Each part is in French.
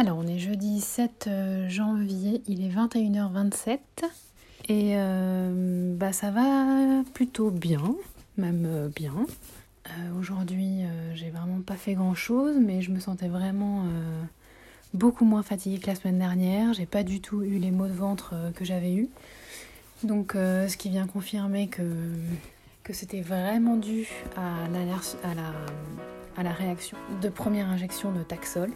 Alors, on est jeudi 7 euh, janvier, il est 21h27 et euh, bah, ça va plutôt bien, même euh, bien. Aujourd'hui, j'ai vraiment pas fait grand chose, mais je me sentais vraiment beaucoup moins fatiguée que la semaine dernière. J'ai pas du tout eu les maux de ventre que j'avais eu. Donc, ce qui vient confirmer que, c'était vraiment dû à la réaction de première injection de Taxol.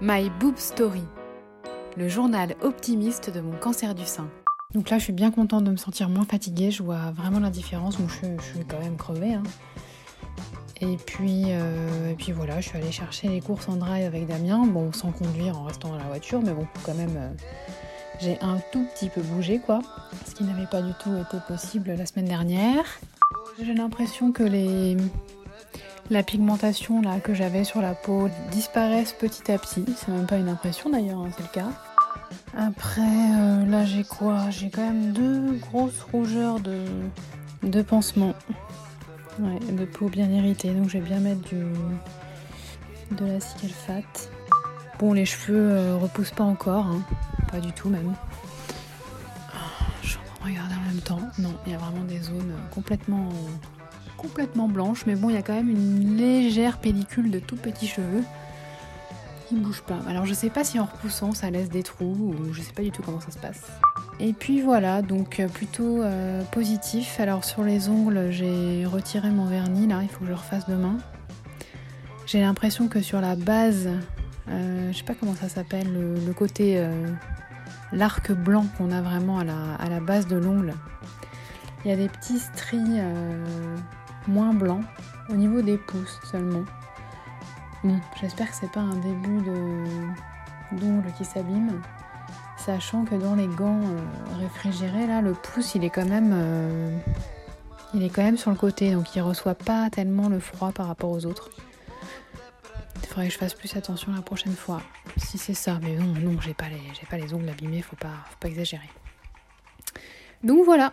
My Boob Story, le journal optimiste de mon cancer du sein. Donc là, je suis bien contente de me sentir moins fatiguée. Je vois vraiment la différence. Bon, je, suis quand même crevée. Hein. Et puis, euh, puis voilà, je suis allée chercher les courses en drive avec Damien. Bon, sans conduire, en restant dans la voiture, mais bon, quand même, euh, j'ai un tout petit peu bougé, quoi. Ce qui n'avait pas du tout été possible la semaine dernière. J'ai l'impression que les, la pigmentation là que j'avais sur la peau disparaisse petit à petit. C'est même pas une impression d'ailleurs, hein, c'est le cas. Après, euh, là j'ai quoi? J'ai quand même deux grosses rougeurs de, de pansement. Ouais, de peau bien irritée. Donc je vais bien mettre du de la cicalfate. Bon, les cheveux euh, repoussent pas encore, hein. pas du tout même. Oh, je regarde en même temps. Non, il y a vraiment des zones complètement complètement blanche, mais bon, il y a quand même une légère pellicule de tout petits cheveux qui ne bouge pas. Alors je sais pas si en repoussant ça laisse des trous ou je sais pas du tout comment ça se passe. Et puis voilà, donc euh, plutôt euh, positif. Alors sur les ongles, j'ai retiré mon vernis là, il faut que je refasse demain. J'ai l'impression que sur la base, euh, je sais pas comment ça s'appelle, le, côté, l'arc blanc qu'on a vraiment à la, à la base de l'ongle, il y a des petits stries moins blanc au niveau des pouces seulement. Bon, j'espère que c'est pas un début de d'ongle qui s'abîme, sachant que dans les gants euh, réfrigérés là, le pouce il est quand même euh, il est quand même sur le côté, donc il reçoit pas tellement le froid par rapport aux autres. Il faudrait que je fasse plus attention la prochaine fois, si c'est ça. Mais non, non, j'ai pas les ongles abîmés, faut pas faut pas exagérer. Donc voilà,